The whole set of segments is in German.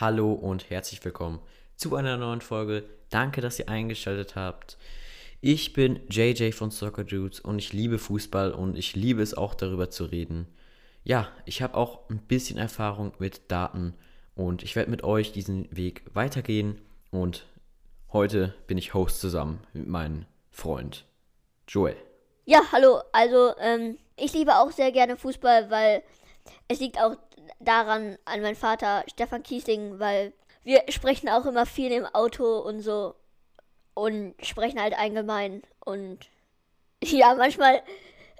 Hallo und herzlich willkommen zu einer neuen Folge. Danke, dass ihr eingeschaltet habt. Ich bin JJ von Soccer Dudes und ich liebe Fußball und ich liebe es auch darüber zu reden. Ja, ich habe auch ein bisschen Erfahrung mit Daten und ich werde mit euch diesen Weg weitergehen und heute bin ich Host zusammen mit meinem Freund Joel. Ja, hallo. Also, ähm, ich liebe auch sehr gerne Fußball, weil es liegt auch daran an meinen Vater Stefan Kiesling, weil wir sprechen auch immer viel im Auto und so und sprechen halt allgemein und ja, manchmal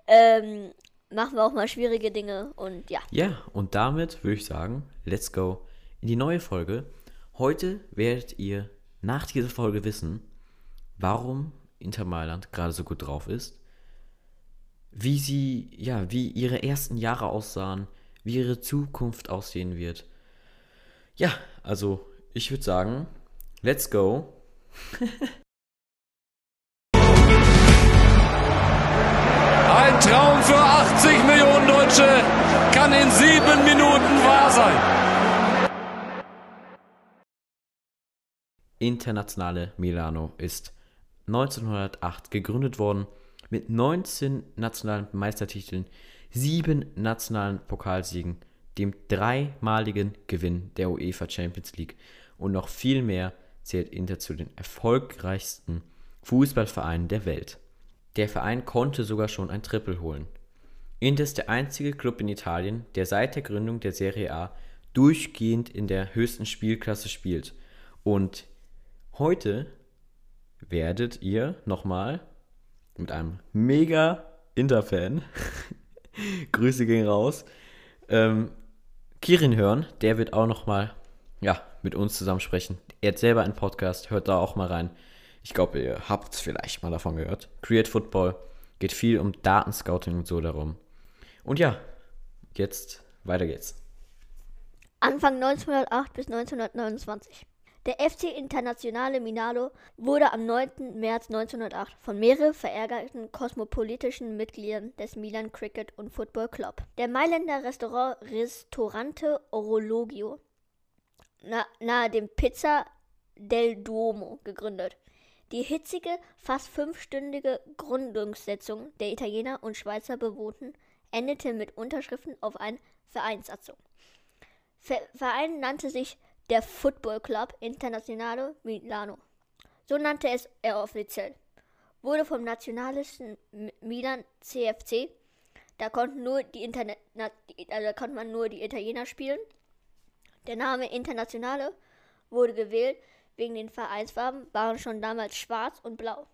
ähm, machen wir auch mal schwierige Dinge und ja. Ja, und damit würde ich sagen, let's go in die neue Folge. Heute werdet ihr nach dieser Folge wissen, warum Inter Mailand gerade so gut drauf ist, wie sie, ja, wie ihre ersten Jahre aussahen, wie ihre Zukunft aussehen wird. Ja, also ich würde sagen, let's go. Ein Traum für 80 Millionen Deutsche kann in sieben Minuten wahr sein. Internationale Milano ist 1908 gegründet worden mit 19 nationalen Meistertiteln, sieben nationalen Pokalsiegen, dem dreimaligen Gewinn der UEFA Champions League und noch viel mehr zählt Inter zu den erfolgreichsten Fußballvereinen der Welt. Der Verein konnte sogar schon ein Triple holen. Inter ist der einzige Club in Italien, der seit der Gründung der Serie A durchgehend in der höchsten Spielklasse spielt. Und heute werdet ihr nochmal mit einem mega Inter-Fan, Grüße gehen raus, ähm, Kirin hören. Der wird auch nochmal, ja, mit uns zusammen sprechen. Er hat selber einen Podcast, hört da auch mal rein. Ich glaube, ihr habt vielleicht mal davon gehört. Create Football geht viel um Datenscouting und so darum. Und ja, jetzt weiter geht's. Anfang 1908 bis 1929. Der FC Internazionale Milano wurde am 9. März 1908 von mehreren verärgerten kosmopolitischen Mitgliedern des Milan Cricket und Football Club, der Mailänder Restaurant Ristorante Orologio, na, nahe dem Pizza del Duomo gegründet. Die hitzige, fast fünfstündige Gründungssitzung der Italiener und Schweizer Bewohnten endete mit Unterschriften auf eine Vereinssatzung. Ver Verein nannte sich der Football Club Internazionale Milano. So nannte es er offiziell. Wurde vom nationalistischen Milan CFC, da konnten nur die Internet, also konnte man nur die Italiener spielen. Der Name Internationale wurde gewählt wegen den Vereinsfarben waren schon damals schwarz und blau.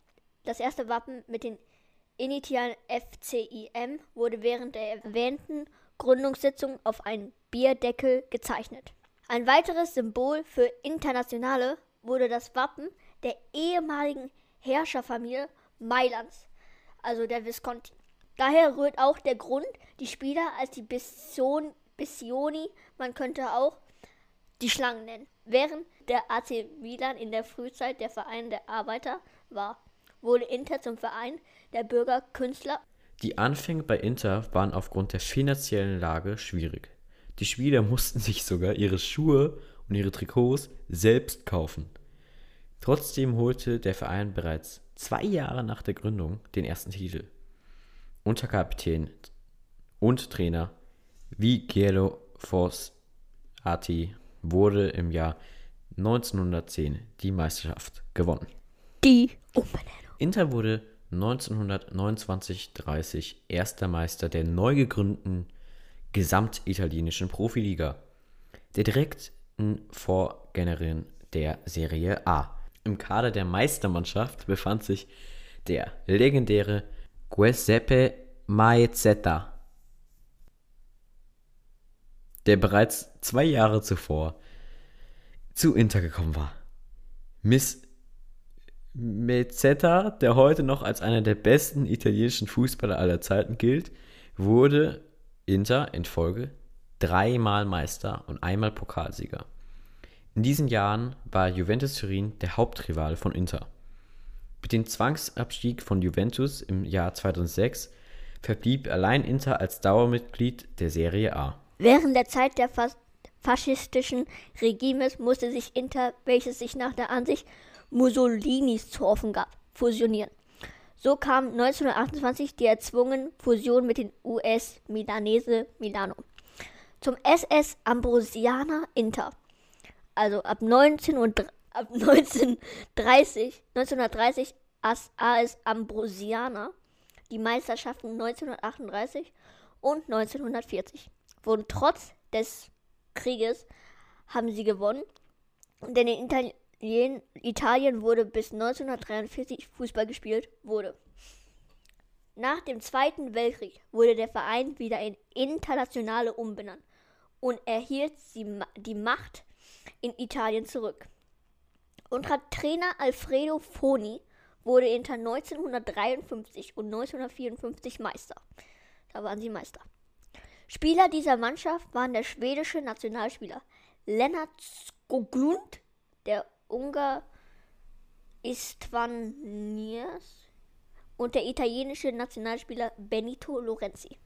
Das erste Wappen mit den Initialen FCIM wurde während der erwähnten Gründungssitzung auf einen Bierdeckel gezeichnet. Ein weiteres Symbol für Internationale wurde das Wappen der ehemaligen Herrscherfamilie Mailands, also der Visconti. Daher rührt auch der Grund, die Spieler als die Bisson, Bissioni, man könnte auch die Schlangen nennen. Während der AC Milan in der Frühzeit der Verein der Arbeiter war, wurde Inter zum Verein der Bürger, Künstler. Die Anfänge bei Inter waren aufgrund der finanziellen Lage schwierig. Die Spieler mussten sich sogar ihre Schuhe und ihre Trikots selbst kaufen. Trotzdem holte der Verein bereits zwei Jahre nach der Gründung den ersten Titel. Unterkapitän und Trainer Vigelo Fossati wurde im Jahr 1910 die Meisterschaft gewonnen. Die Umbenennung. Inter wurde 1929-30 erster Meister der neu gegründeten gesamtitalienischen Profiliga, der direkten Vorgängerin der Serie A. Im Kader der Meistermannschaft befand sich der legendäre Giuseppe Maezeta, der bereits zwei Jahre zuvor zu Inter gekommen war. Miss Mezzetta, der heute noch als einer der besten italienischen Fußballer aller Zeiten gilt, wurde Inter in Folge dreimal Meister und einmal Pokalsieger. In diesen Jahren war Juventus Turin der Hauptrival von Inter. Mit dem Zwangsabstieg von Juventus im Jahr 2006 verblieb allein Inter als Dauermitglied der Serie A. Während der Zeit der fast faschistischen Regimes musste sich Inter, welches sich nach der Ansicht Mussolinis zu offen gab, fusionieren. So kam 1928 die erzwungene Fusion mit den US Milanese Milano. Zum SS Ambrosiana Inter. Also ab 19 und ab 1930, 1930 AS Ambrosiana die Meisterschaften 1938 und 1940 wurden trotz des Krieges haben sie gewonnen, denn in Italien, Italien wurde bis 1943 Fußball gespielt wurde. Nach dem Zweiten Weltkrieg wurde der Verein wieder in Internationale umbenannt und erhielt die Macht in Italien zurück. Unter Trainer Alfredo Foni wurde Inter 1953 und 1954 Meister. Da waren sie Meister. Spieler dieser Mannschaft waren der schwedische Nationalspieler Lennart Skoglund, der Ungar Istvan Niers und der italienische Nationalspieler Benito Lorenzi.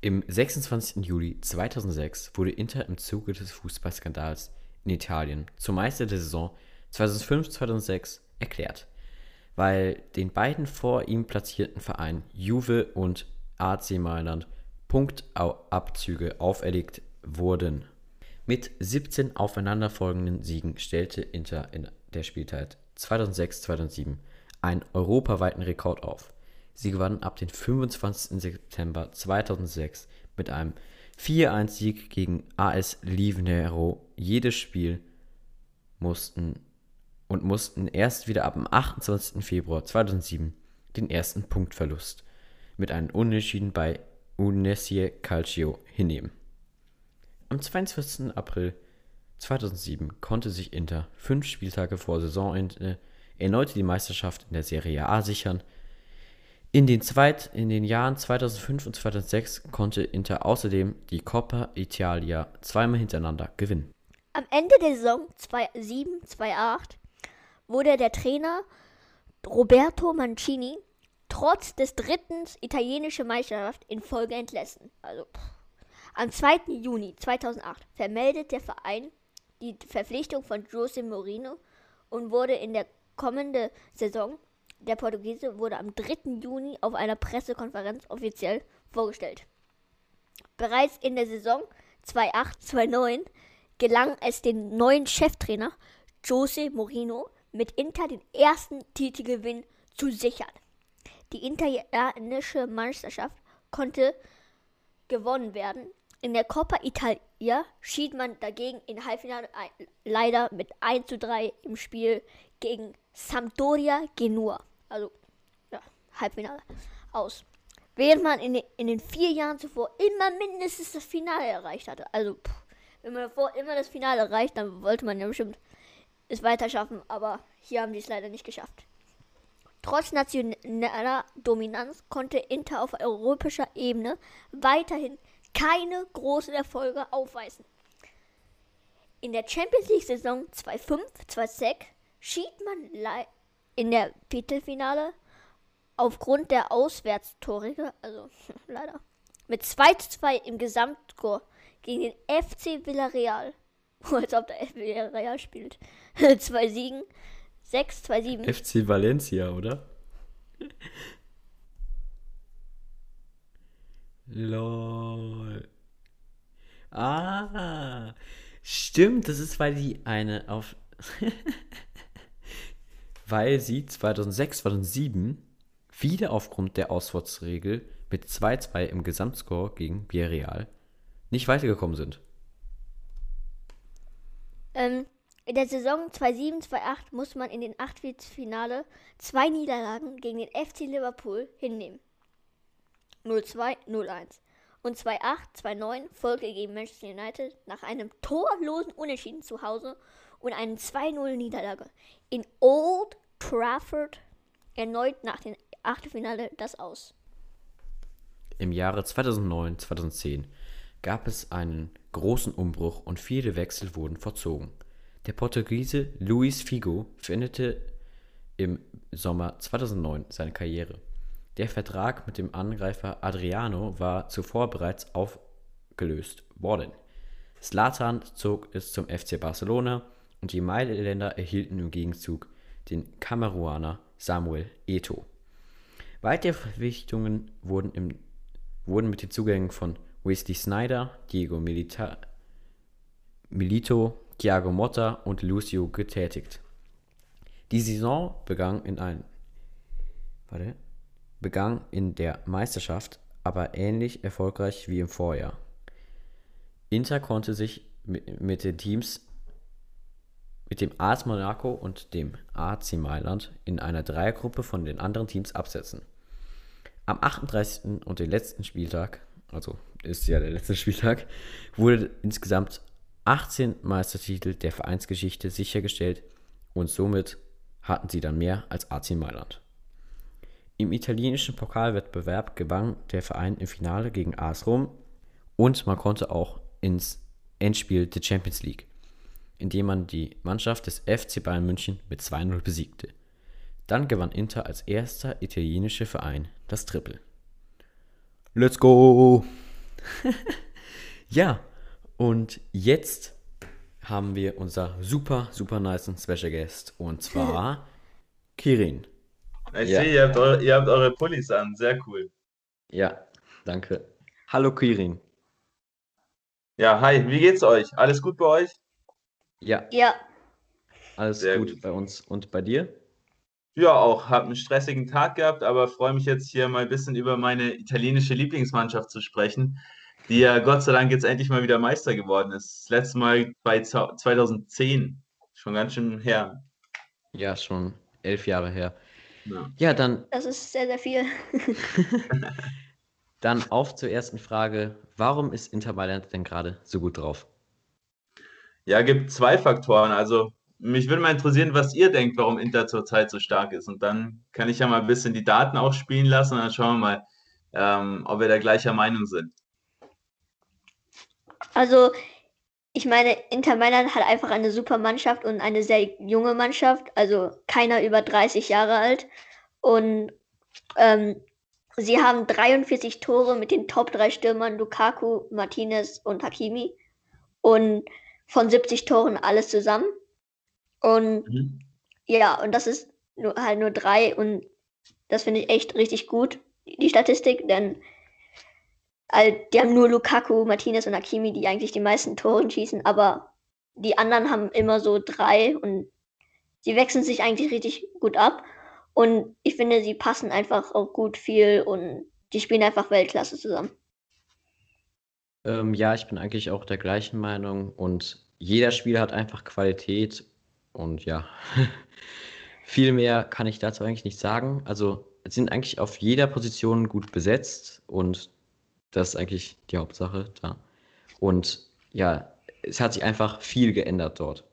Im 26. Juli 2006 wurde Inter im Zuge des Fußballskandals in Italien zum Meister der Saison 2005-2006 erklärt, weil den beiden vor ihm platzierten Vereinen Juve und AC Mailand Punktabzüge auferlegt wurden. Mit 17 aufeinanderfolgenden Siegen stellte Inter in der Spielzeit 2006-2007 einen europaweiten Rekord auf. Sie gewannen ab dem 25. September 2006 mit einem 4-1-Sieg gegen AS Livnero jedes Spiel mussten und mussten erst wieder ab dem 28. Februar 2007 den ersten Punktverlust mit einem Unentschieden bei Unesie Calcio hinnehmen. Am 22. April 2007 konnte sich Inter fünf Spieltage vor Saisonende erneut die Meisterschaft in der Serie A sichern. In den, Zweit in den Jahren 2005 und 2006 konnte Inter außerdem die Coppa Italia zweimal hintereinander gewinnen. Am Ende der Saison 2007-2008 wurde der Trainer Roberto Mancini trotz des dritten italienischen Meisterschaft in Folge entlassen. Also am 2. Juni 2008 vermeldet der Verein die Verpflichtung von Jose Mourinho und wurde in der kommenden Saison der Portugiese wurde am 3. Juni auf einer Pressekonferenz offiziell vorgestellt. Bereits in der Saison 2008-2009 gelang es dem neuen Cheftrainer Jose Mourinho mit Inter den ersten Titelgewinn zu sichern. Die italienische Meisterschaft konnte gewonnen werden. In der Coppa Italia schied man dagegen im Halbfinale leider mit 1 zu 3 im Spiel gegen Sampdoria Genua, also ja, Halbfinale, aus. Während man in den, in den vier Jahren zuvor immer mindestens das Finale erreicht hatte. Also, pff, wenn man davor immer das Finale erreicht, dann wollte man ja bestimmt es weiter schaffen, aber hier haben die es leider nicht geschafft. Trotz nationaler Dominanz konnte Inter auf europäischer Ebene weiterhin keine großen Erfolge aufweisen. In der Champions League Saison 2005-2006 schied man in der Viertelfinale aufgrund der Auswärtstore, also leider, mit 2 zu 2 im Gesamtscore gegen den FC Villarreal. Als ob der FC Villarreal spielt. zwei Siegen, 6, 2, 7. FC Valencia, oder? Lol. Ah, stimmt, das ist, weil die eine auf. weil sie 2006, 2007 wieder aufgrund der Auswärtsregel mit 2-2 im Gesamtscore gegen Villarreal nicht weitergekommen sind. Ähm, in der Saison 2007-2008 musste man in den Achtelfinale zwei Niederlagen gegen den FC Liverpool hinnehmen. 0-2, 0-1. Und 2-8-2-9 Folge gegen Manchester United nach einem torlosen Unentschieden zu Hause und einem 2-0 Niederlage in Old Trafford erneut nach dem Achtelfinale das aus. Im Jahre 2009-2010 gab es einen großen Umbruch und viele Wechsel wurden vollzogen. Der Portugiese Luis Figo beendete im Sommer 2009 seine Karriere. Der Vertrag mit dem Angreifer Adriano war zuvor bereits aufgelöst worden. Slatan zog es zum FC Barcelona und die Mailänder erhielten im Gegenzug den Kameruaner Samuel Eto'o. Weitere Verpflichtungen wurden, im, wurden mit den Zugängen von Wesley Snyder, Diego Milita, Milito, Thiago Motta und Lucio getätigt. Die Saison begann in ein, warte, begann in der Meisterschaft, aber ähnlich erfolgreich wie im Vorjahr. Inter konnte sich mit, den Teams mit dem AS Monaco und dem AC Mailand in einer Dreiergruppe von den anderen Teams absetzen. Am 38. und den letzten Spieltag, also ist ja der letzte Spieltag, wurde insgesamt 18 Meistertitel der Vereinsgeschichte sichergestellt und somit hatten sie dann mehr als AC Mailand. Im italienischen Pokalwettbewerb gewann der Verein im Finale gegen AS Rom und man konnte auch ins Endspiel der Champions League indem man die Mannschaft des FC Bayern München mit 2-0 besiegte. Dann gewann Inter als erster italienischer Verein das Triple. Let's go! ja, und jetzt haben wir unser super, super nice Special Guest und zwar Kirin. Ich ja. sehe, ihr habt, eure, ihr habt eure Pullis an, sehr cool. Ja, danke. Hallo Kirin. Ja, hi, wie geht's euch? Alles gut bei euch? Ja. Ja. Alles Sehr gut, gut bei uns. Und bei dir? Ja, auch. Habe einen stressigen Tag gehabt, aber freue mich jetzt hier mal ein bisschen über meine italienische Lieblingsmannschaft zu sprechen, die ja Gott sei Dank jetzt endlich mal wieder Meister geworden ist. Das letzte Mal bei 2010. Schon ganz schön her. Ja, schon elf Jahre her. Ja, ja dann. Das ist sehr, sehr viel. dann auf zur ersten Frage. Warum ist Inter Mailand denn gerade so gut drauf? Ja, gibt zwei Faktoren. Also mich würde mal interessieren, was ihr denkt, warum Inter zurzeit so stark ist. Und dann kann ich ja mal ein bisschen die Daten auch spielen lassen und dann schauen wir mal, ähm, ob wir da gleicher Meinung sind. Also, ich meine, Inter Mailand hat einfach eine super Mannschaft und eine sehr junge Mannschaft, also keiner über 30 Jahre alt. Und ähm, sie haben 43 Tore mit den Top 3 Stürmern Lukaku, Martinez und Hakimi. Und von 70 Toren alles zusammen. Und mhm. ja, und das ist nur, halt nur drei und das finde ich echt richtig gut, die Statistik, denn also, die haben nur Lukaku, Martinez und Hakimi, die eigentlich die meisten Tore schießen, aber die anderen haben immer so drei und sie wechseln sich eigentlich richtig gut ab. Und ich finde, sie passen einfach auch gut viel und die spielen einfach Weltklasse zusammen. Ähm, ja, ich bin eigentlich auch der gleichen Meinung und jeder Spieler hat einfach Qualität und ja, viel mehr kann ich dazu eigentlich nicht sagen. Also sind eigentlich auf jeder Position gut besetzt und das ist eigentlich die Hauptsache da. Und ja, es hat sich einfach viel geändert dort.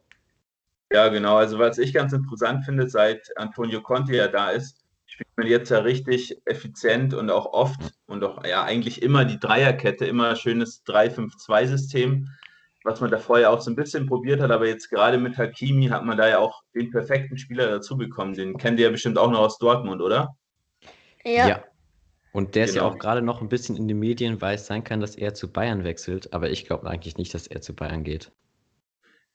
Ja, genau. Also was ich ganz interessant finde, seit Antonio Conte ja da ist, spielt man jetzt ja richtig effizient und auch oft und auch ja eigentlich immer die Dreierkette, immer schönes 3-5-2-System, was man da vorher auch so ein bisschen probiert hat, aber jetzt gerade mit Hakimi hat man da ja auch den perfekten Spieler dazu bekommen. Den kennt ihr ja bestimmt auch noch aus Dortmund, oder? Ja. ja. Und der genau. ist ja genau. auch gerade noch ein bisschen in den Medien, weil es sein kann, dass er zu Bayern wechselt, aber ich glaube eigentlich nicht, dass er zu Bayern geht.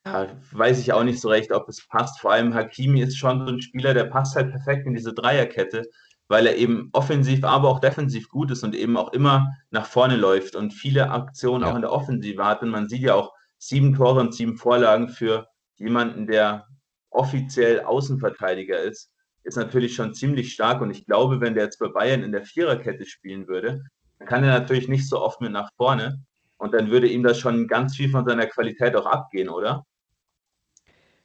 Ja, weiß ich auch nicht so recht, ob es passt. Vor allem Hakimi ist schon so ein Spieler, der passt halt perfekt in diese Dreierkette, weil er eben offensiv, aber auch defensiv gut ist und eben auch immer nach vorne läuft und viele Aktionen ja. auch in der Offensive hat. Und man sieht ja auch sieben Tore und sieben Vorlagen für jemanden, der offiziell Außenverteidiger ist, ist natürlich schon ziemlich stark. Und ich glaube, wenn der jetzt bei Bayern in der Viererkette spielen würde, dann kann er natürlich nicht so oft mit nach vorne. Und dann würde ihm das schon ganz viel von seiner Qualität auch abgehen, oder?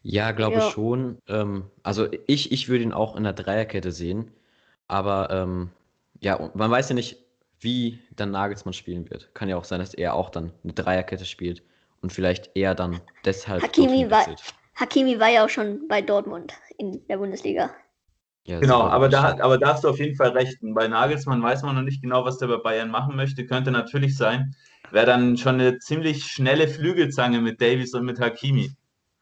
Ja, glaube ja. schon. Ähm, also ich, ich würde ihn auch in der Dreierkette sehen. Aber ähm, ja, man weiß ja nicht, wie dann Nagelsmann spielen wird. Kann ja auch sein, dass er auch dann eine Dreierkette spielt und vielleicht eher dann deshalb. Hakimi war, Hakimi war ja auch schon bei Dortmund in der Bundesliga. Ja, genau, aber da, aber da hast du auf jeden Fall recht. bei Nagelsmann weiß man noch nicht genau, was der bei Bayern machen möchte. Könnte natürlich sein. Wäre dann schon eine ziemlich schnelle Flügelzange mit Davies und mit Hakimi.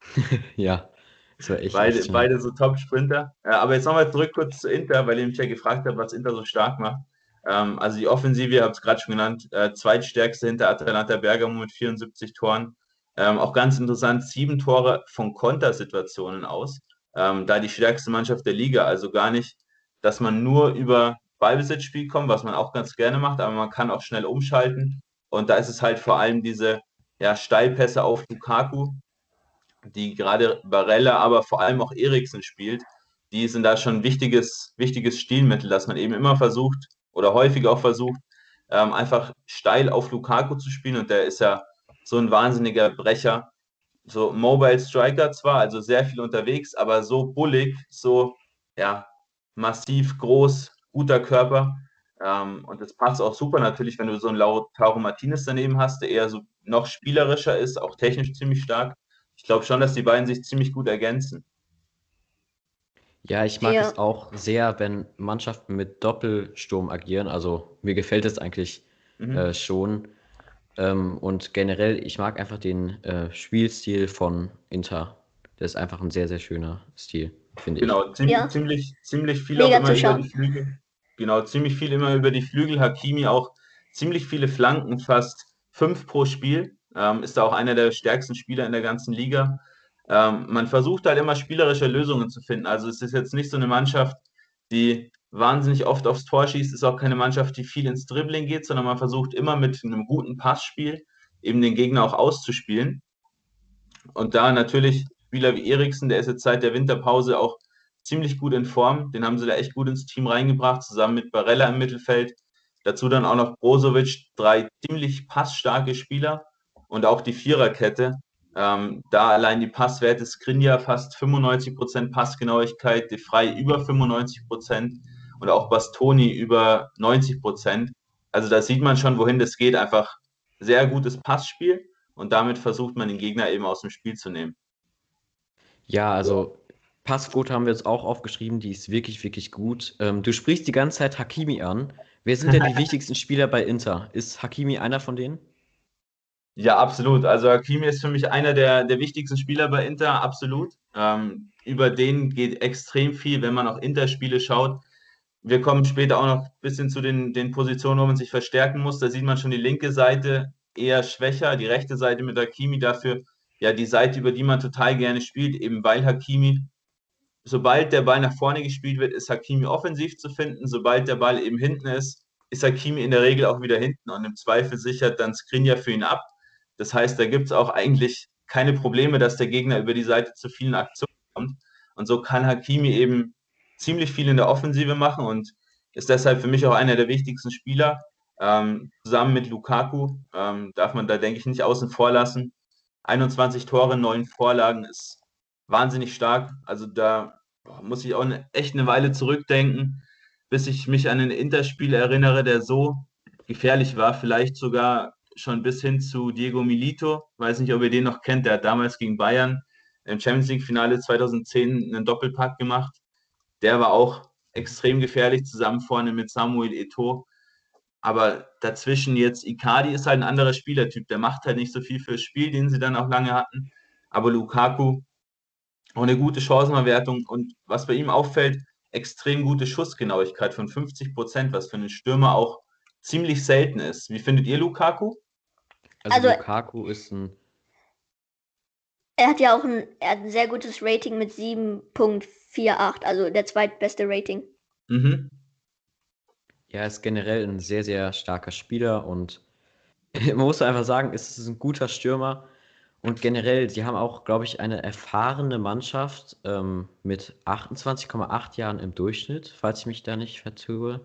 ja, das war echt. Beide, echt beide so Top-Sprinter. Ja, aber jetzt nochmal zurück kurz zu Inter, weil ihr mich ja gefragt habt, was Inter so stark macht. Ähm, also die Offensive, ihr habt es gerade schon genannt, äh, zweitstärkste hinter Atalanta Bergamo mit 74 Toren. Ähm, auch ganz interessant, sieben Tore von Kontersituationen aus. Ähm, da die stärkste Mannschaft der Liga. Also gar nicht, dass man nur über Ballbesitzspiel kommt, was man auch ganz gerne macht, aber man kann auch schnell umschalten. Und da ist es halt vor allem diese ja, Steilpässe auf Lukaku, die gerade Barella, aber vor allem auch Eriksen spielt. Die sind da schon ein wichtiges, wichtiges Stilmittel, dass man eben immer versucht oder häufig auch versucht, ähm, einfach steil auf Lukaku zu spielen. Und der ist ja so ein wahnsinniger Brecher. So Mobile Striker zwar, also sehr viel unterwegs, aber so bullig, so ja, massiv groß, guter Körper. Ähm, und das passt auch super natürlich, wenn du so einen Lautaro Martinez daneben hast, der eher so noch spielerischer ist, auch technisch ziemlich stark. Ich glaube schon, dass die beiden sich ziemlich gut ergänzen. Ja, ich mag Ja. es auch sehr, wenn Mannschaften mit Doppelsturm agieren. Also mir gefällt es eigentlich Mhm. äh, schon. Ähm, und generell, ich mag einfach den äh, Spielstil von Inter. Der ist einfach ein sehr, sehr schöner Stil, finde ich. Genau, ziemlich, Ja. ziemlich, ziemlich viel Mega auch immer über die Flügel. Genau, ziemlich viel immer über die Flügel. Hakimi auch ziemlich viele Flanken, fast fünf pro Spiel. Ähm, ist da auch einer der stärksten Spieler in der ganzen Liga. Ähm, man versucht halt immer spielerische Lösungen zu finden. Also es ist jetzt nicht so eine Mannschaft, die wahnsinnig oft aufs Tor schießt, ist auch keine Mannschaft, die viel ins Dribbling geht, sondern man versucht immer mit einem guten Passspiel eben den Gegner auch auszuspielen. Und da natürlich Spieler wie Eriksen, der ist jetzt seit der Winterpause auch ziemlich gut in Form. Den haben sie da echt gut ins Team reingebracht, zusammen mit Barella im Mittelfeld. Dazu dann auch noch Brozovic, drei ziemlich passstarke Spieler und auch die Viererkette. Ähm, da allein die Passwerte Skrinja fast 95% Passgenauigkeit, De Frey über 95% und auch Bastoni über 90%. Also da sieht man schon, wohin das geht. Einfach sehr gutes Passspiel und damit versucht man den Gegner eben aus dem Spiel zu nehmen. Ja, also Passquote haben wir jetzt auch aufgeschrieben, die ist wirklich, wirklich gut. Ähm, du sprichst die ganze Zeit Hakimi an. Wer sind denn die wichtigsten Spieler bei Inter? Ist Hakimi einer von denen? Ja, absolut. Also Hakimi ist für mich einer der, der wichtigsten Spieler bei Inter, absolut. Ähm, über den geht extrem viel, wenn man auch Inter-Spiele schaut. Wir kommen später auch noch ein bisschen zu den, den Positionen, wo man sich verstärken muss. Da sieht man schon die linke Seite eher schwächer, die rechte Seite mit Hakimi dafür ja die Seite, über die man total gerne spielt, eben weil Hakimi, sobald der Ball nach vorne gespielt wird, ist Hakimi offensiv zu finden. Sobald der Ball eben hinten ist, ist Hakimi in der Regel auch wieder hinten und im Zweifel sichert dann Skriniar für ihn ab. Das heißt, da gibt es auch eigentlich keine Probleme, dass der Gegner über die Seite zu vielen Aktionen kommt. Und so kann Hakimi eben ziemlich viel in der Offensive machen und ist deshalb für mich auch einer der wichtigsten Spieler. Ähm, zusammen mit Lukaku ähm, darf man da, denke ich, nicht außen vor lassen. 21 Tore, 9 Vorlagen ist wahnsinnig stark. Also da boah, muss ich auch eine, echt eine Weile zurückdenken, bis ich mich an ein Interspiel erinnere, der so gefährlich war, vielleicht sogar schon bis hin zu Diego Milito. Weiß nicht, ob ihr den noch kennt. Der hat damals gegen Bayern im Champions League-Finale 2010 einen Doppelpack gemacht. Der war auch extrem gefährlich, zusammen vorne mit Samuel Eto'o. Aber dazwischen jetzt Icardi ist halt ein anderer Spielertyp. Der macht halt nicht so viel fürs Spiel, den sie dann auch lange hatten. Aber Lukaku auch eine gute Chancenverwertung und was bei ihm auffällt, extrem gute Schussgenauigkeit von 50 Prozent, was für einen Stürmer auch ziemlich selten ist. Wie findet ihr Lukaku? Also, Also- Lukaku ist ein. Er hat ja auch ein, er hat ein sehr gutes Rating mit 7.48, also der zweitbeste Rating. Mhm. Ja, ist generell ein sehr, sehr starker Spieler und man muss einfach sagen, es ist ein guter Stürmer. Und generell, sie haben auch, glaube ich, eine erfahrene Mannschaft ähm, mit 28,8 Jahren im Durchschnitt, falls ich mich da nicht vertue.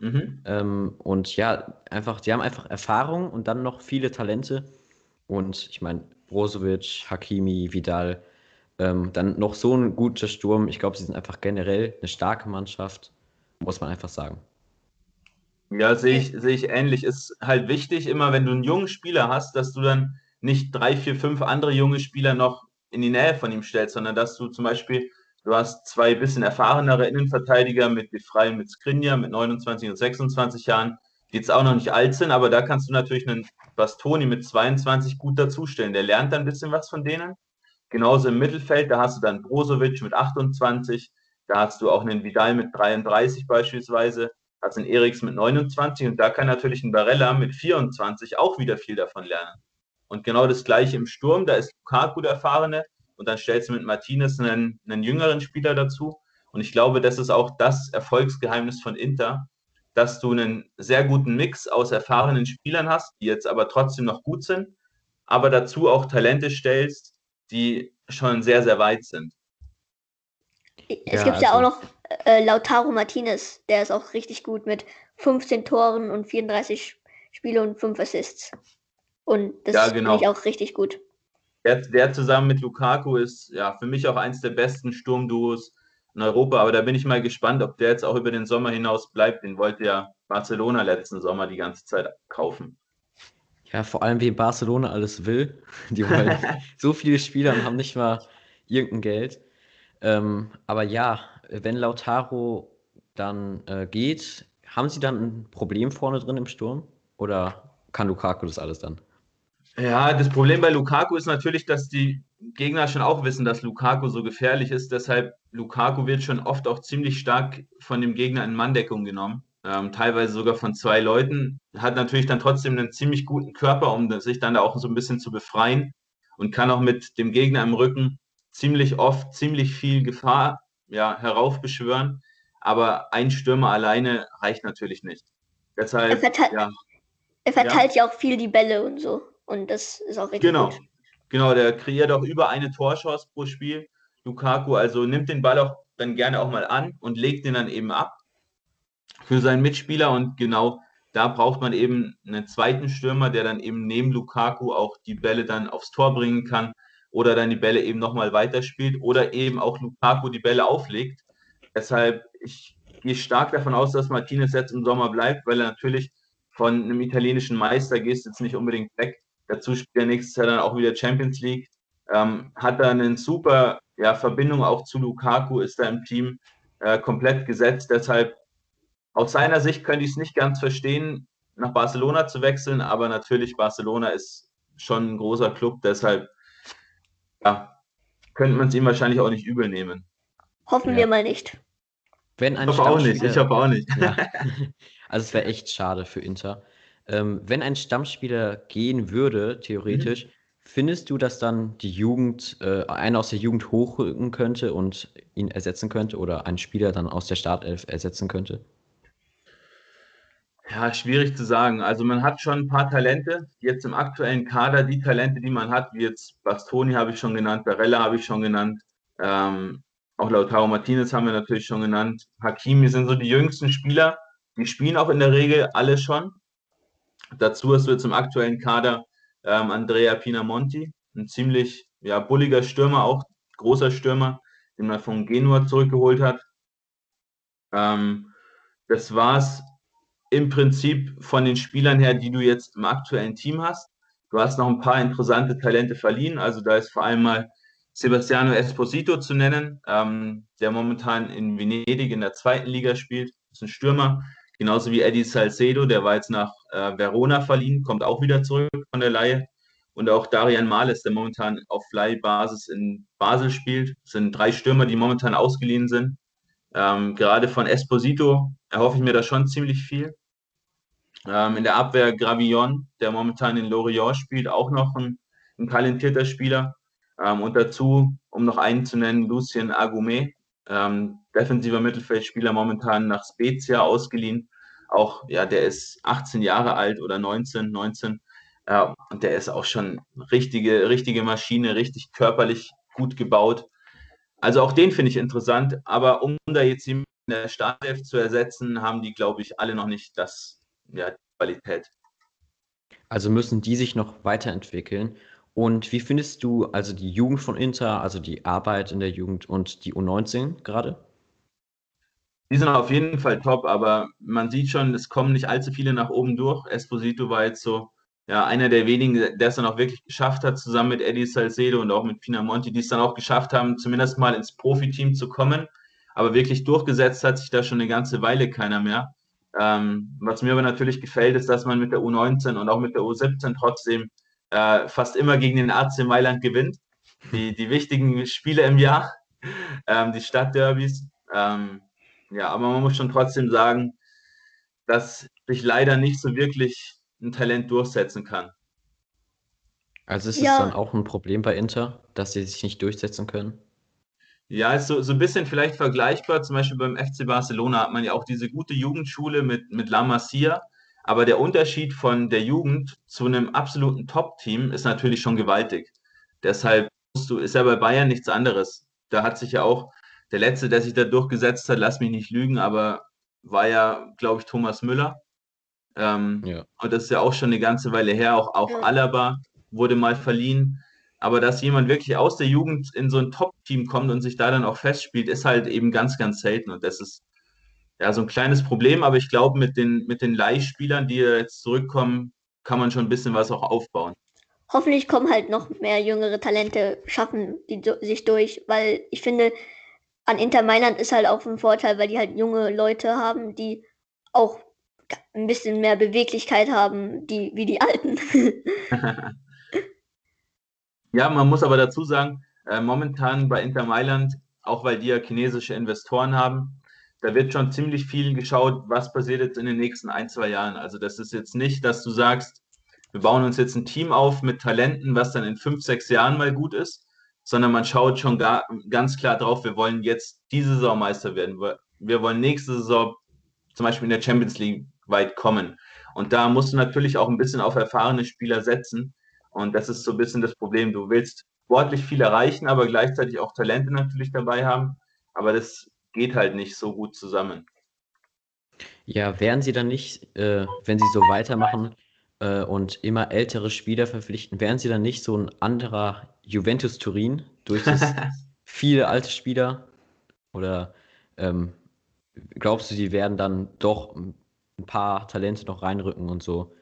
Mhm. Ähm, und ja, einfach, die haben einfach Erfahrung und dann noch viele Talente. Und ich meine, Brozovic, Hakimi, Vidal, ähm, dann noch so ein guter Sturm. Ich glaube, sie sind einfach generell eine starke Mannschaft, muss man einfach sagen. Ja, sehe ich, sehe ich ähnlich. Ist halt wichtig, immer wenn du einen jungen Spieler hast, dass du dann nicht drei, vier, fünf andere junge Spieler noch in die Nähe von ihm stellst, sondern dass du zum Beispiel, du hast zwei bisschen erfahrenere Innenverteidiger mit Befrei und mit Skriniar mit 29 und 26 Jahren, die jetzt auch noch nicht alt sind, aber da kannst du natürlich einen Bastoni mit 22 gut dazustellen. Der lernt dann ein bisschen was von denen. Genauso im Mittelfeld, da hast du dann Brozovic mit 28, da hast du auch einen Vidal mit 33 beispielsweise, hast einen Eriks mit 29 und da kann natürlich ein Barella mit 24 auch wieder viel davon lernen. Und genau das gleiche im Sturm, da ist Lukaku der Erfahrene und dann stellst du mit Martinez einen, einen jüngeren Spieler dazu. Und ich glaube, das ist auch das Erfolgsgeheimnis von Inter, dass du einen sehr guten Mix aus erfahrenen Spielern hast, die jetzt aber trotzdem noch gut sind, aber dazu auch Talente stellst, die schon sehr, sehr weit sind. Es ja, gibt also, ja auch noch äh, Lautaro Martinez, der ist auch richtig gut mit 15 Toren und 34 Spiele und 5 Assists. Und das ja, genau. finde ich auch richtig gut. Der, der, zusammen mit Lukaku ist ja für mich auch eins der besten Sturmduos in Europa. Aber da bin ich mal gespannt, ob der jetzt auch über den Sommer hinaus bleibt. Den wollte ja Barcelona letzten Sommer die ganze Zeit kaufen. Ja, vor allem wie Barcelona alles will. Die wollen so viele Spieler und haben nicht mal irgendein Geld. Ähm, aber ja, wenn Lautaro dann äh, geht, haben sie dann ein Problem vorne drin im Sturm? Oder kann Lukaku das alles dann? Ja, das Problem bei Lukaku ist natürlich, dass die Gegner schon auch wissen, dass Lukaku so gefährlich ist. Deshalb, Lukaku wird schon oft auch ziemlich stark von dem Gegner in Manndeckung genommen. Ähm, teilweise sogar von zwei Leuten. Hat natürlich dann trotzdem einen ziemlich guten Körper, um sich dann da auch so ein bisschen zu befreien. Und kann auch mit dem Gegner im Rücken ziemlich oft ziemlich viel Gefahr ja, heraufbeschwören. Aber ein Stürmer alleine reicht natürlich nicht. Deshalb, er verteilt, ja, er verteilt ja. ja auch viel die Bälle und so. Und das ist auch richtig genau. gut. Genau, der kreiert auch über eine Torchance pro Spiel. Lukaku also nimmt den Ball auch dann gerne auch mal an und legt den dann eben ab für seinen Mitspieler. Und genau da braucht man eben einen zweiten Stürmer, der dann eben neben Lukaku auch die Bälle dann aufs Tor bringen kann oder dann die Bälle eben nochmal weiterspielt oder eben auch Lukaku die Bälle auflegt. Deshalb, ich gehe stark davon aus, dass Martinez jetzt im Sommer bleibt, weil er natürlich von einem italienischen Meister gehst jetzt nicht unbedingt weg. Dazu spielt er nächstes Jahr dann auch wieder Champions League. Ähm, hat da eine super ja, Verbindung auch zu Lukaku, ist da im Team äh, komplett gesetzt. Deshalb aus seiner Sicht könnte ich es nicht ganz verstehen, nach Barcelona zu wechseln, aber natürlich Barcelona ist schon ein großer Club, deshalb ja, könnte man es ihm wahrscheinlich auch nicht übel nehmen. Hoffen ja. wir mal nicht. Wenn ein ich hoffe auch nicht, ich hoffe auch nicht. Ja. Also es wäre echt schade für Inter. Ähm, wenn ein Stammspieler gehen würde, theoretisch, mhm. findest du, dass dann die Jugend, äh, einer aus der Jugend hochrücken könnte und ihn ersetzen könnte oder ein Spieler dann aus der Startelf ersetzen könnte? Ja, schwierig zu sagen. Also man hat schon ein paar Talente. Jetzt im aktuellen Kader, die Talente, die man hat, wie jetzt Bastoni habe ich schon genannt, Barella habe ich schon genannt, ähm, auch Lautaro Martinez haben wir natürlich schon genannt. Hakimi sind so die jüngsten Spieler. Die spielen auch in der Regel alle schon. Dazu hast du jetzt im aktuellen Kader ähm, Andrea Pinamonti, ein ziemlich ja, bulliger Stürmer, auch großer Stürmer, den man von Genua zurückgeholt hat. Ähm, das es im Prinzip von den Spielern her, die du jetzt im aktuellen Team hast. Du hast noch ein paar interessante Talente verliehen. Also da ist vor allem mal Sebastiano Esposito zu nennen, ähm, der momentan in Venedig in der zweiten Liga spielt. Das ist ein Stürmer, genauso wie Eddie Salcedo, der war jetzt nach äh, Verona verliehen, kommt auch wieder zurück von der Laie. Und auch Darian Males, der momentan auf Leihbasis in Basel spielt. Das sind drei Stürmer, die momentan ausgeliehen sind. Ähm, gerade von Esposito erhoffe ich mir da schon ziemlich viel. Ähm, in der Abwehr Gravillon, der momentan in Lorient spielt, auch noch ein, ein talentierter Spieler. Ähm, und dazu, um noch einen zu nennen, Lucien Agumé, ähm, defensiver Mittelfeldspieler momentan nach Spezia ausgeliehen. Auch, ja, der ist 18 Jahre alt oder 19, 19. Äh, und der ist auch schon richtige, richtige Maschine, richtig körperlich gut gebaut. Also auch den finde ich interessant. Aber um da jetzt in der Startelf zu ersetzen, haben die, glaube ich, alle noch nicht das, ja, Qualität. Also müssen die sich noch weiterentwickeln. Und wie findest du also die Jugend von Inter, also die Arbeit in der Jugend und die U19 gerade? Die sind auf jeden Fall top, aber man sieht schon, es kommen nicht allzu viele nach oben durch. Esposito war jetzt so ja, einer der wenigen, der es dann auch wirklich geschafft hat, zusammen mit Eddie Salcedo und auch mit Pinamonti, die es dann auch geschafft haben, zumindest mal ins Profiteam zu kommen. Aber wirklich durchgesetzt hat sich da schon eine ganze Weile keiner mehr. Ähm, was mir aber natürlich gefällt, ist, dass man mit der U19 und auch mit der U17 trotzdem äh, fast immer gegen den AC Mailand gewinnt. Die, die wichtigen Spiele im Jahr, ähm, die Stadtderbys. Ähm, ja, aber man muss schon trotzdem sagen, dass sich leider nicht so wirklich ein Talent durchsetzen kann. Also ist es Ja. dann auch ein Problem bei Inter, dass sie sich nicht durchsetzen können? Ja, ist so, so ein bisschen vielleicht vergleichbar. Zum Beispiel beim FC Barcelona hat man ja auch diese gute Jugendschule mit, mit La Masia. Aber der Unterschied von der Jugend zu einem absoluten Top-Team ist natürlich schon gewaltig. Deshalb musst du, ist ja bei Bayern nichts anderes. Da hat sich ja auch der Letzte, der sich da durchgesetzt hat, lass mich nicht lügen, aber war ja, glaube ich, Thomas Müller. Ähm, Ja. und das ist ja auch schon eine ganze Weile her. Auch, auch Ja. Alaba wurde mal verliehen. Aber dass jemand wirklich aus der Jugend in so ein Top-Team kommt und sich da dann auch festspielt, ist halt eben ganz, ganz selten. Und das ist ja so ein kleines Problem. Aber ich glaube, mit den, mit den Leihspielern, die jetzt zurückkommen, kann man schon ein bisschen was auch aufbauen. Hoffentlich kommen halt noch mehr jüngere Talente, schaffen die sich durch, weil ich finde, an Inter Mailand ist halt auch ein Vorteil, weil die halt junge Leute haben, die auch ein bisschen mehr Beweglichkeit haben, die, wie die Alten. Ja, man muss aber dazu sagen, äh, momentan bei Inter Mailand, auch weil die ja chinesische Investoren haben, da wird schon ziemlich viel geschaut, was passiert jetzt in den nächsten ein, zwei Jahren. Also das ist jetzt nicht, dass du sagst, wir bauen uns jetzt ein Team auf mit Talenten, was dann in fünf, sechs Jahren mal gut ist, sondern man schaut schon gar, ganz klar drauf, wir wollen jetzt diese Saison Meister werden. Wir- wollen nächste Saison zum Beispiel in der Champions League weit kommen. Und da musst du natürlich auch ein bisschen auf erfahrene Spieler setzen. Und das ist so ein bisschen das Problem. Du willst sportlich viel erreichen, aber gleichzeitig auch Talente natürlich dabei haben. Aber das geht halt nicht so gut zusammen. Ja, wären sie dann nicht, äh, wenn sie so weitermachen äh, und immer ältere Spieler verpflichten, wären sie dann nicht so ein anderer Juventus Turin durch das viele alte Spieler? Oder ähm, glaubst du, sie werden dann doch ein paar Talente noch reinrücken und so?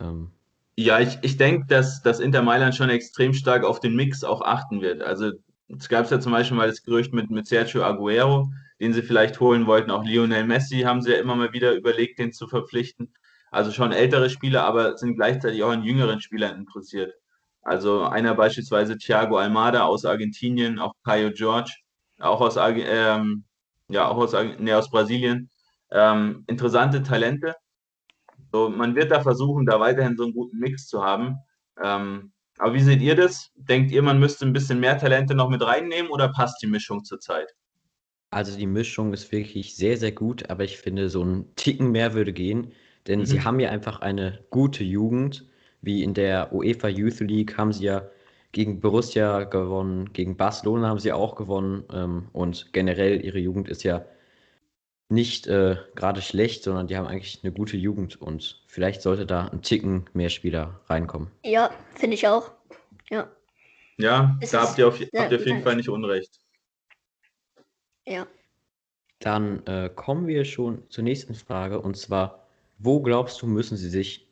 Ähm, Ja, ich, ich denke, dass, dass Inter Mailand schon extrem stark auf den Mix auch achten wird. Also es gab ja zum Beispiel mal das Gerücht mit, mit Sergio Aguero, den sie vielleicht holen wollten. Auch Lionel Messi haben sie ja immer mal wieder überlegt, den zu verpflichten. Also schon ältere Spieler, aber sind gleichzeitig auch an jüngeren Spielern interessiert. Also einer beispielsweise Thiago Almada aus Argentinien, auch Caio Jorge, auch aus, ähm, ja, auch aus, nee, aus Brasilien. Ähm, interessante Talente. So, man wird da versuchen, da weiterhin so einen guten Mix zu haben. Ähm, aber wie seht ihr das? Denkt ihr, man müsste ein bisschen mehr Talente noch mit reinnehmen oder passt die Mischung zurzeit? Also die Mischung ist wirklich sehr, sehr gut, aber ich finde, so ein Ticken mehr würde gehen, denn sie Mhm. haben ja einfach eine gute Jugend, wie in der UEFA Youth League haben sie ja gegen Borussia gewonnen, gegen Barcelona haben sie auch gewonnen ähm, und generell ihre Jugend ist ja nicht äh, gerade schlecht, sondern die haben eigentlich eine gute Jugend und vielleicht sollte da ein Ticken mehr Spieler reinkommen. ja, finde ich auch. Ja, Ja, Es da habt ihr auf, habt ihr auf jeden. Fall nicht Unrecht. ja. Dann äh, kommen wir schon zur nächsten Frage und zwar, wo glaubst du, müssen sie sich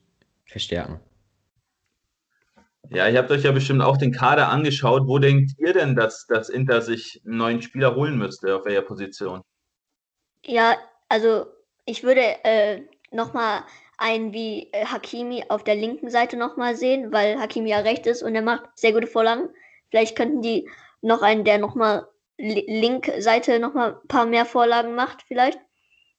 verstärken? Ja, ihr habt euch ja bestimmt auch den Kader angeschaut. Wo denkt ihr denn, dass, dass Inter sich einen neuen Spieler holen müsste? Auf welcher Position? Ja, also ich würde äh, nochmal einen wie äh, Hakimi auf der linken Seite nochmal sehen, weil Hakimi ja recht ist und er macht sehr gute Vorlagen. Vielleicht könnten die noch einen, der nochmal li link Seite nochmal ein paar mehr Vorlagen macht, vielleicht.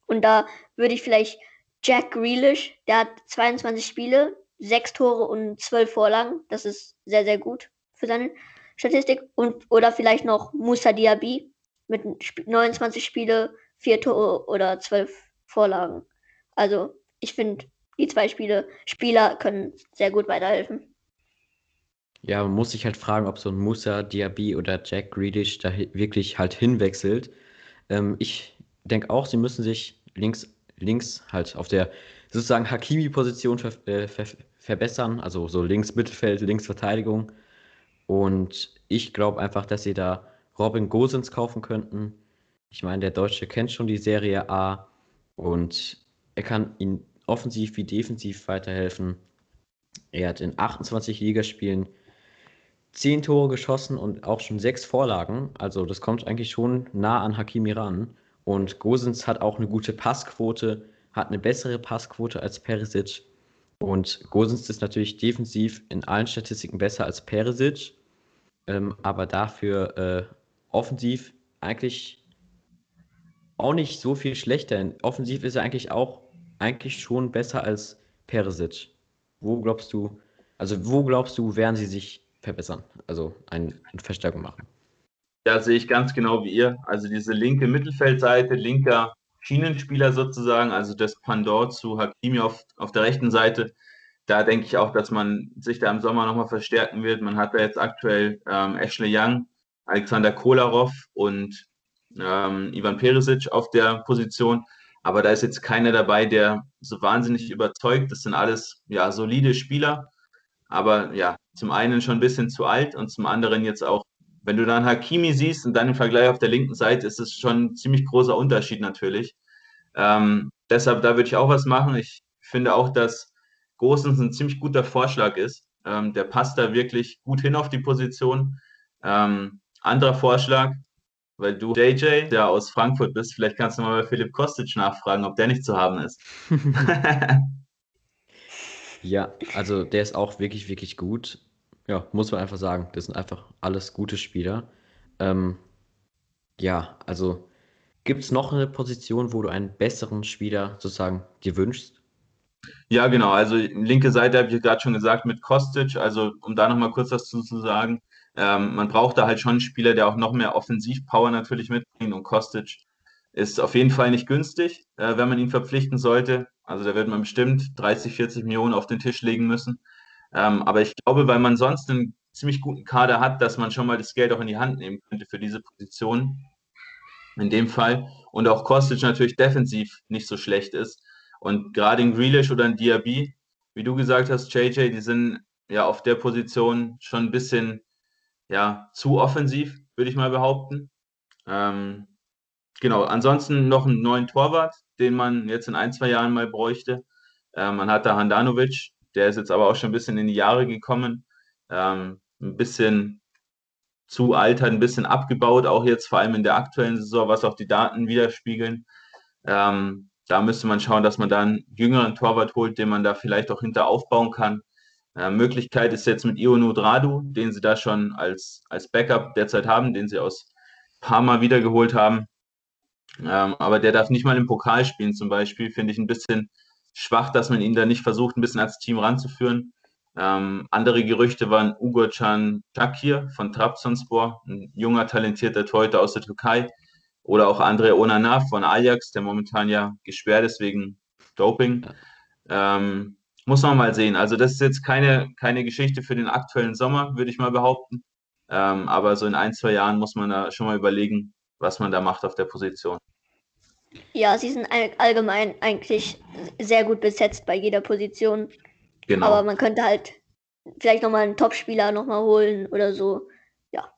Und da würde ich vielleicht Jack Grealish, der hat 22 Spiele, 6 Tore und 12 Vorlagen. Das ist sehr, sehr gut für seine Statistik. Und, oder vielleicht noch Musa Diaby mit Sp 29 Spiele, 4 Tore oder 12 Vorlagen. Also ich finde, die zwei Spiele, Spieler können sehr gut weiterhelfen. Ja, man muss sich halt fragen, ob so ein Musa Diaby oder Jack Grealish da wirklich halt hinwechselt. Ähm, ich denke auch, sie müssen sich links, links halt auf der sozusagen Hakimi-Position ver äh, ver verbessern, also so links Mittelfeld, links Verteidigung. Und ich glaube einfach, dass sie da Robin Gosens kaufen könnten. Ich meine, der Deutsche kennt schon die Serie A und er kann ihnen offensiv wie defensiv weiterhelfen. Er hat in 28 Ligaspielen 10 Tore geschossen und auch schon 6 Vorlagen. Also das kommt eigentlich schon nah an Hakimi ran. Und Gosens hat auch eine gute Passquote, hat eine bessere Passquote als Perisic. Und Gosens ist natürlich defensiv in allen Statistiken besser als Perisic, ähm, aber dafür äh, offensiv eigentlich auch nicht so viel schlechter. Offensiv ist er eigentlich auch eigentlich schon besser als Peresic. Wo glaubst du, also wo glaubst du, werden sie sich verbessern? Also ein, eine Verstärkung machen? Ja, sehe ich ganz genau wie ihr. Also diese linke Mittelfeldseite, linker Schienenspieler sozusagen, also das Pandor zu Hakimi auf, auf der rechten Seite. Da denke ich auch, dass man sich da im Sommer nochmal verstärken wird. Man hat da jetzt aktuell ähm, Ashley Young, Alexander Kolarov und ähm, Ivan Perisic auf der Position. Aber da ist jetzt keiner dabei, der so wahnsinnig überzeugt. Das sind alles ja solide Spieler, aber ja, zum einen schon ein bisschen zu alt und zum anderen jetzt auch, wenn du dann Hakimi siehst und dann im Vergleich auf der linken Seite, ist es schon ein ziemlich großer Unterschied natürlich. Ähm, deshalb, da würde ich auch was machen. Ich finde auch, dass Gosens ein ziemlich guter Vorschlag ist. Ähm, der passt da wirklich gut hin auf die Position. Ähm, anderer Vorschlag, weil du JJ, der aus Frankfurt bist, vielleicht kannst du mal bei Philipp Kostic nachfragen, ob der nicht zu haben ist. ja, also der ist auch wirklich, wirklich gut. Ja, muss man einfach sagen. Das sind einfach alles gute Spieler. Ähm, ja, also gibt es noch eine Position, wo du einen besseren Spieler sozusagen dir wünschst? Ja, genau. Also linke Seite habe ich gerade schon gesagt mit Kostic. Also um da nochmal kurz was zu, sagen. Ähm, man braucht da halt schon einen Spieler, der auch noch mehr Offensivpower natürlich mitbringt. Und Kostic ist auf jeden Fall nicht günstig, äh, wenn man ihn verpflichten sollte. Also da wird man bestimmt 30, 40 Millionen auf den Tisch legen müssen. Ähm, aber ich glaube, weil man sonst einen ziemlich guten Kader hat, dass man schon mal das Geld auch in die Hand nehmen könnte für diese Position. In dem Fall. Und auch Kostic natürlich defensiv nicht so schlecht ist. Und gerade in Grealish oder in Diaby, wie du gesagt hast, JJ, die sind ja auf der Position schon ein bisschen ja, zu offensiv, würde ich mal behaupten. Ähm, genau, ansonsten noch einen neuen Torwart, den man jetzt in ein, zwei Jahren mal bräuchte. Ähm, man hat da Handanovic, der ist jetzt aber auch schon ein bisschen in die Jahre gekommen. Ähm, ein bisschen zu alt, hat ein bisschen abgebaut, auch jetzt vor allem in der aktuellen Saison, was auch die Daten widerspiegeln. Ähm, da müsste man schauen, dass man da einen jüngeren Torwart holt, den man da vielleicht auch hinter aufbauen kann. Äh, Möglichkeit ist jetzt mit Ionu Dradu, den sie da schon als, als Backup derzeit haben, den sie aus Parma wiedergeholt haben. Ähm, aber der darf nicht mal im Pokal spielen zum Beispiel. Finde ich ein bisschen schwach, dass man ihn da nicht versucht, ein bisschen als Team ranzuführen. Ähm, andere Gerüchte waren Ugocan Takir von Trabzonspor, ein junger, talentierter Torhüter aus der Türkei. Oder auch Andre Onana von Ajax, der momentan ja gesperrt ist wegen Doping. Ähm, muss man mal sehen. Also das ist jetzt keine, keine Geschichte für den aktuellen Sommer, würde ich mal behaupten. Ähm, aber so in ein, zwei Jahren muss man da schon mal überlegen, was man da macht auf der Position. Ja, sie sind allgemein eigentlich sehr gut besetzt bei jeder Position. Genau. Aber man könnte halt vielleicht nochmal einen Topspieler nochmal holen oder so. Ja.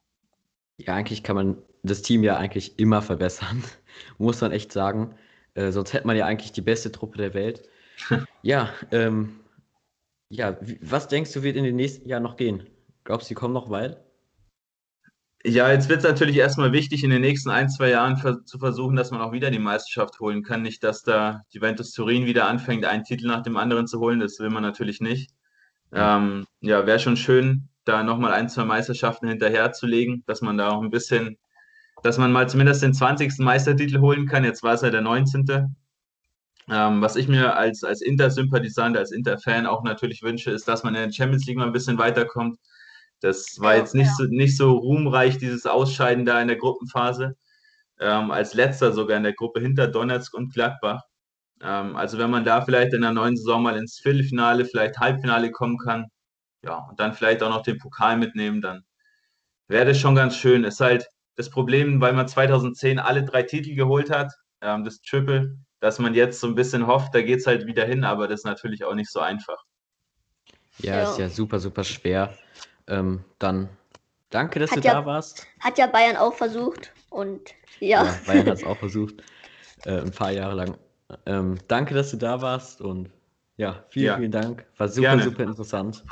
Ja, eigentlich kann man das Team ja eigentlich immer verbessern, muss man echt sagen. Äh, sonst hätte man ja eigentlich die beste Truppe der Welt. ja, ähm, ja, was denkst du, wird in den nächsten Jahren noch gehen? Glaubst du, sie kommen noch weit? Ja, jetzt wird es natürlich erstmal wichtig, in den nächsten ein, zwei Jahren ver zu versuchen, dass man auch wieder die Meisterschaft holen kann. Nicht, dass da Juventus Turin wieder anfängt, einen Titel nach dem anderen zu holen. Das will man natürlich nicht. Ähm, ja, wäre schon schön, da nochmal ein, zwei Meisterschaften hinterherzulegen, dass man da auch ein bisschen, dass man mal zumindest den 20. Meistertitel holen kann. Jetzt war es ja der 19. Ähm, was ich mir als, als Inter-Sympathisant, als Inter-Fan auch natürlich wünsche, ist, dass man in der Champions League mal ein bisschen weiterkommt. Das war ja, jetzt nicht, ja. so, nicht so ruhmreich, dieses Ausscheiden da in der Gruppenphase. Ähm, als letzter sogar in der Gruppe hinter Donetsk und Gladbach. Ähm, also wenn man da vielleicht in der neuen Saison mal ins Viertelfinale, vielleicht Halbfinale kommen kann, ja, und dann vielleicht auch noch den Pokal mitnehmen, dann wäre das schon ganz schön. Ist halt das Problem, weil man 2010 alle drei Titel geholt hat, ähm, das Triple, dass man jetzt so ein bisschen hofft, da geht es halt wieder hin, aber das ist natürlich auch nicht so einfach. Ja, ja. ist ja super, super schwer. Ähm, dann danke, dass hat du ja, da warst. Hat ja Bayern auch versucht und ja. ja Bayern hat es auch versucht, äh, ein paar Jahre lang. Ähm, danke, dass du da warst und ja, vielen, ja. vielen Dank. War super, Gerne. super interessant.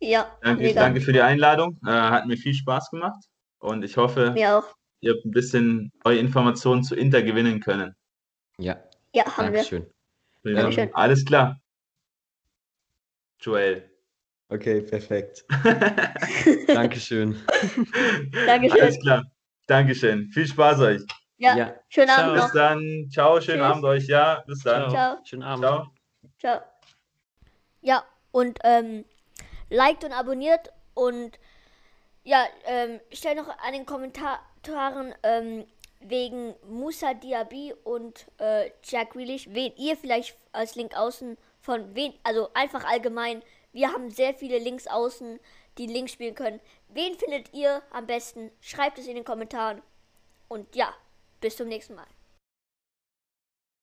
Ja, danke, danke für die Einladung. Äh, hat mir viel Spaß gemacht und ich hoffe, ihr habt ein bisschen eure Informationen zu Inter gewinnen können. Ja, ja, haben Dankeschön. wir. Dankeschön. Alles klar. Joel. Okay, perfekt. Dankeschön. Dankeschön. Alles klar. Dankeschön. Viel Spaß euch. Ja, Ja. schönen Ciao. Abend Bis dann. Ciao, schönen Tschüss. Abend euch. Ja, bis dann. Ciao. Schönen Abend. Ciao. Ciao. Ja, und ähm, liked und abonniert und ja, ähm, stellt noch an den Kommentaren ähm, wegen Musa Diaby und äh, Jack Grealish, wen ihr vielleicht als Link außen von wen, also einfach allgemein, wir haben sehr viele Links außen, die Links spielen können. Wen findet ihr am besten? Schreibt es in den Kommentaren. Und ja, bis zum nächsten Mal.